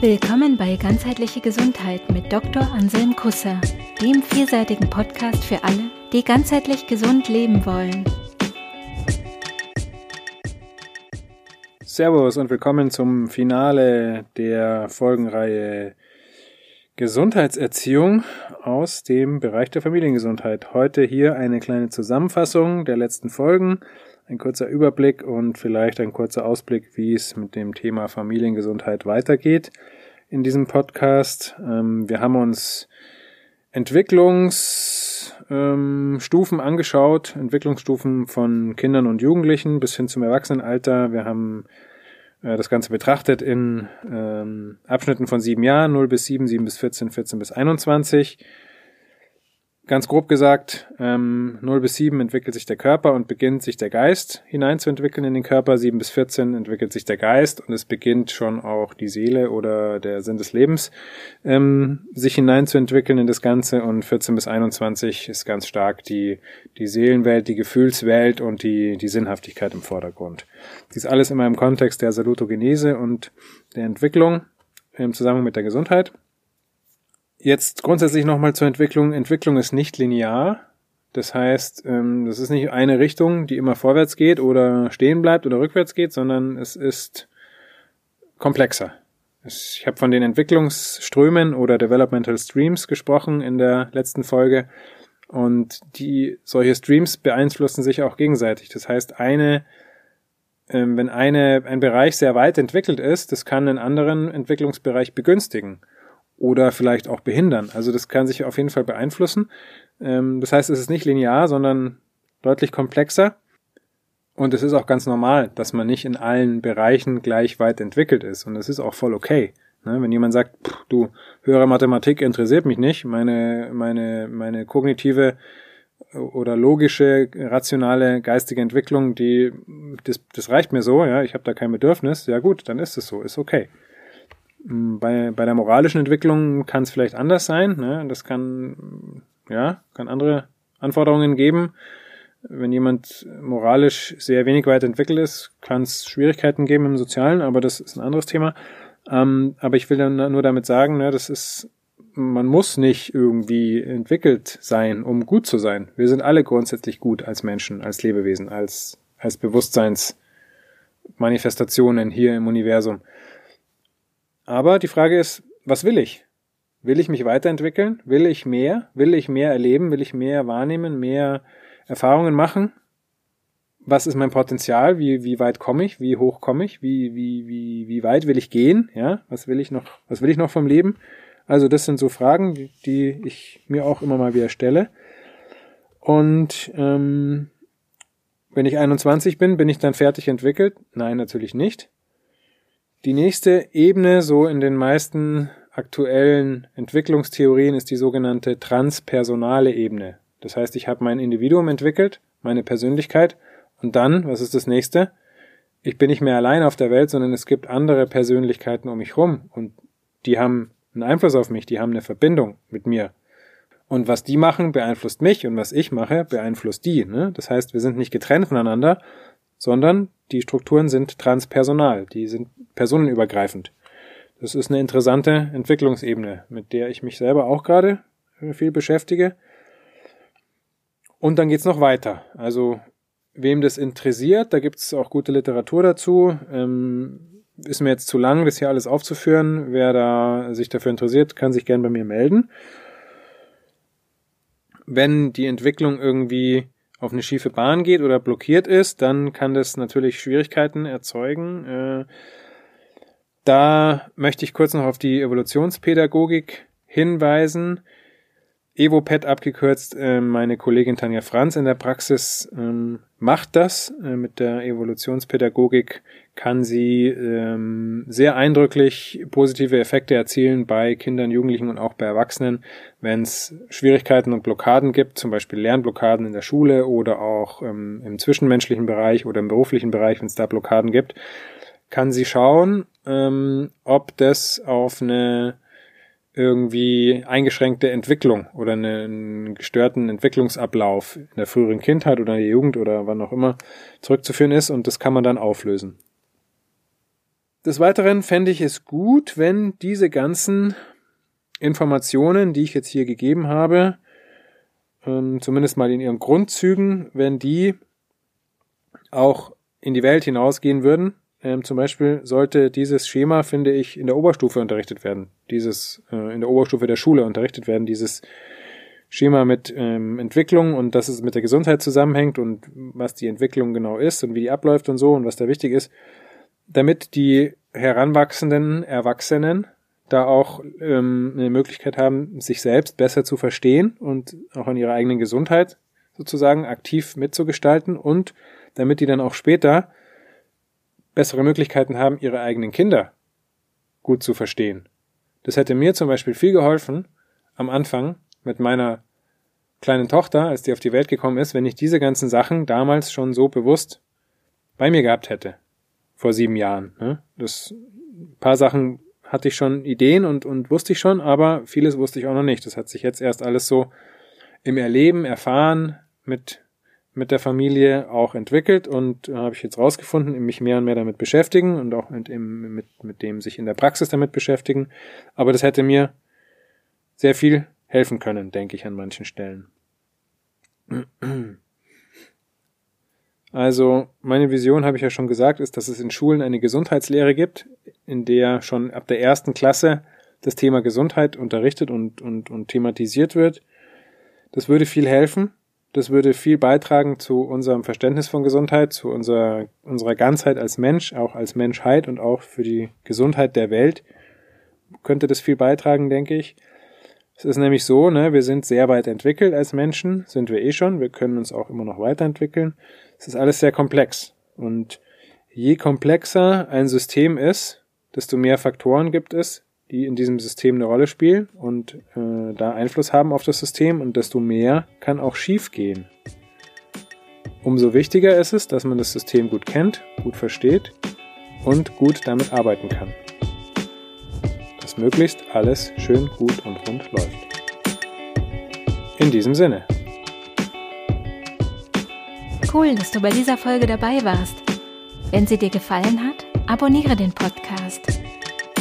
Willkommen bei Ganzheitliche Gesundheit mit Dr. Anselm Kusser, dem vielseitigen Podcast für alle, die ganzheitlich gesund leben wollen. Servus und willkommen zum Finale der Folgenreihe Gesundheitserziehung aus dem Bereich der Familiengesundheit. Heute hier eine kleine Zusammenfassung der letzten Folgen, ein kurzer Überblick und vielleicht ein kurzer Ausblick, wie es mit dem Thema Familiengesundheit weitergeht in diesem Podcast. Ähm, wir haben uns Entwicklungsstufen ähm, angeschaut, Entwicklungsstufen von Kindern und Jugendlichen bis hin zum Erwachsenenalter. Wir haben äh, das Ganze betrachtet in ähm, Abschnitten von sieben Jahren, 0 bis 7, 7 bis 14, 14 bis 21. Ganz grob gesagt, ähm, 0 bis 7 entwickelt sich der Körper und beginnt sich der Geist hineinzuentwickeln in den Körper. 7 bis 14 entwickelt sich der Geist und es beginnt schon auch die Seele oder der Sinn des Lebens ähm, sich hineinzuentwickeln in das Ganze. Und 14 bis 21 ist ganz stark die, die Seelenwelt, die Gefühlswelt und die, die Sinnhaftigkeit im Vordergrund. Dies alles immer im Kontext der Salutogenese und der Entwicklung im Zusammenhang mit der Gesundheit. Jetzt grundsätzlich nochmal zur Entwicklung. Entwicklung ist nicht linear. Das heißt, ähm, das ist nicht eine Richtung, die immer vorwärts geht oder stehen bleibt oder rückwärts geht, sondern es ist komplexer. Ich habe von den Entwicklungsströmen oder Developmental Streams gesprochen in der letzten Folge. Und die, solche Streams beeinflussen sich auch gegenseitig. Das heißt, eine, ähm, wenn eine, ein Bereich sehr weit entwickelt ist, das kann einen anderen Entwicklungsbereich begünstigen oder vielleicht auch behindern. Also das kann sich auf jeden Fall beeinflussen. Ähm, das heißt, es ist nicht linear, sondern deutlich komplexer. Und es ist auch ganz normal, dass man nicht in allen Bereichen gleich weit entwickelt ist. Und es ist auch voll okay. Ne? Wenn jemand sagt, du, höhere Mathematik interessiert mich nicht, meine, meine, meine kognitive oder logische, rationale, geistige Entwicklung, die, das, das reicht mir so, ja, ich habe da kein Bedürfnis, ja gut, dann ist es so, ist okay. Bei, bei der moralischen Entwicklung kann es vielleicht anders sein. Ne? Das kann, ja, kann andere Anforderungen geben. Wenn jemand moralisch sehr wenig weit entwickelt ist, kann es Schwierigkeiten geben im Sozialen, aber das ist ein anderes Thema. Ähm, aber ich will dann nur damit sagen, ne, das ist, man muss nicht irgendwie entwickelt sein, um gut zu sein. Wir sind alle grundsätzlich gut als Menschen, als Lebewesen, als, als Bewusstseinsmanifestationen hier im Universum. Aber die Frage ist, was will ich? Will ich mich weiterentwickeln? Will ich mehr? Will ich mehr erleben? Will ich mehr wahrnehmen? Mehr Erfahrungen machen? Was ist mein Potenzial? Wie, wie weit komme ich? Wie hoch komme ich? Wie, wie, wie, wie weit will ich gehen? Ja, was will ich noch, was will ich noch vom Leben? Also das sind so Fragen, die, ich mir auch immer mal wieder stelle. Und ähm, wenn ich 21 bin, bin ich dann fertig entwickelt? Nein, natürlich nicht. Die nächste Ebene, so in den meisten aktuellen Entwicklungstheorien, ist die sogenannte transpersonale Ebene. Das heißt, ich habe mein Individuum entwickelt, meine Persönlichkeit, und dann, was ist das nächste? Ich bin nicht mehr allein auf der Welt, sondern es gibt andere Persönlichkeiten um mich rum und die haben einen Einfluss auf mich, die haben eine Verbindung mit mir. Und was die machen, beeinflusst mich und was ich mache, beeinflusst die. Ne? Das heißt, wir sind nicht getrennt voneinander, sondern die Strukturen sind transpersonal, die sind personenübergreifend. Das ist eine interessante Entwicklungsebene, mit der ich mich selber auch gerade viel beschäftige. Und dann geht's noch weiter. Also wem das interessiert, da gibt's auch gute Literatur dazu. Ähm, ist mir jetzt zu lang, das hier alles aufzuführen. Wer da sich dafür interessiert, kann sich gern bei mir melden. Wenn die Entwicklung irgendwie auf eine schiefe Bahn geht oder blockiert ist, dann kann das natürlich Schwierigkeiten erzeugen. Äh, da möchte ich kurz noch auf die Evolutionspädagogik hinweisen. EvoPet abgekürzt, äh, meine Kollegin Tanja Franz in der Praxis ähm, macht das. Äh, mit der Evolutionspädagogik kann sie ähm, sehr eindrücklich positive Effekte erzielen bei Kindern, Jugendlichen und auch bei Erwachsenen, wenn es Schwierigkeiten und Blockaden gibt, zum Beispiel Lernblockaden in der Schule oder auch ähm, im zwischenmenschlichen Bereich oder im beruflichen Bereich, wenn es da Blockaden gibt, kann sie schauen, ob das auf eine irgendwie eingeschränkte Entwicklung oder einen gestörten Entwicklungsablauf in der früheren Kindheit oder in der Jugend oder wann auch immer zurückzuführen ist und das kann man dann auflösen. Des Weiteren fände ich es gut, wenn diese ganzen Informationen, die ich jetzt hier gegeben habe, ähm, zumindest mal in ihren Grundzügen, wenn die auch in die Welt hinausgehen würden. Ähm, zum Beispiel sollte dieses Schema, finde ich, in der Oberstufe unterrichtet werden. Dieses äh, in der Oberstufe der Schule unterrichtet werden. Dieses Schema mit ähm, Entwicklung und dass es mit der Gesundheit zusammenhängt und was die Entwicklung genau ist und wie die abläuft und so und was da wichtig ist, damit die heranwachsenden Erwachsenen da auch ähm, eine Möglichkeit haben, sich selbst besser zu verstehen und auch an ihrer eigenen Gesundheit sozusagen aktiv mitzugestalten und damit die dann auch später bessere Möglichkeiten haben, ihre eigenen Kinder gut zu verstehen. Das hätte mir zum Beispiel viel geholfen am Anfang mit meiner kleinen Tochter, als die auf die Welt gekommen ist, wenn ich diese ganzen Sachen damals schon so bewusst bei mir gehabt hätte. Vor sieben Jahren. Ne? Das paar Sachen hatte ich schon Ideen und, und wusste ich schon, aber vieles wusste ich auch noch nicht. Das hat sich jetzt erst alles so im Erleben, Erfahren mit, mit der Familie auch entwickelt und äh, habe ich jetzt rausgefunden, mich mehr und mehr damit beschäftigen und auch mit, mit, mit dem sich in der Praxis damit beschäftigen. Aber das hätte mir sehr viel helfen können, denke ich an manchen Stellen. Also meine Vision, habe ich ja schon gesagt, ist, dass es in Schulen eine Gesundheitslehre gibt, in der schon ab der ersten Klasse das Thema Gesundheit unterrichtet und, und, und thematisiert wird. Das würde viel helfen. Das würde viel beitragen zu unserem Verständnis von Gesundheit, zu unserer, unserer Ganzheit als Mensch, auch als Menschheit und auch für die Gesundheit der Welt könnte das viel beitragen, denke ich. Es ist nämlich so, ne, wir sind sehr weit entwickelt als Menschen, sind wir eh schon, wir können uns auch immer noch weiterentwickeln. Es ist alles sehr komplex. Und je komplexer ein System ist, desto mehr Faktoren gibt es, die in diesem System eine Rolle spielen und äh, da Einfluss haben auf das System und desto mehr kann auch schief gehen. Umso wichtiger ist es, dass man das System gut kennt, gut versteht und gut damit arbeiten kann möglichst alles schön gut und rund läuft. In diesem Sinne. Cool, dass du bei dieser Folge dabei warst. Wenn sie dir gefallen hat, abonniere den Podcast.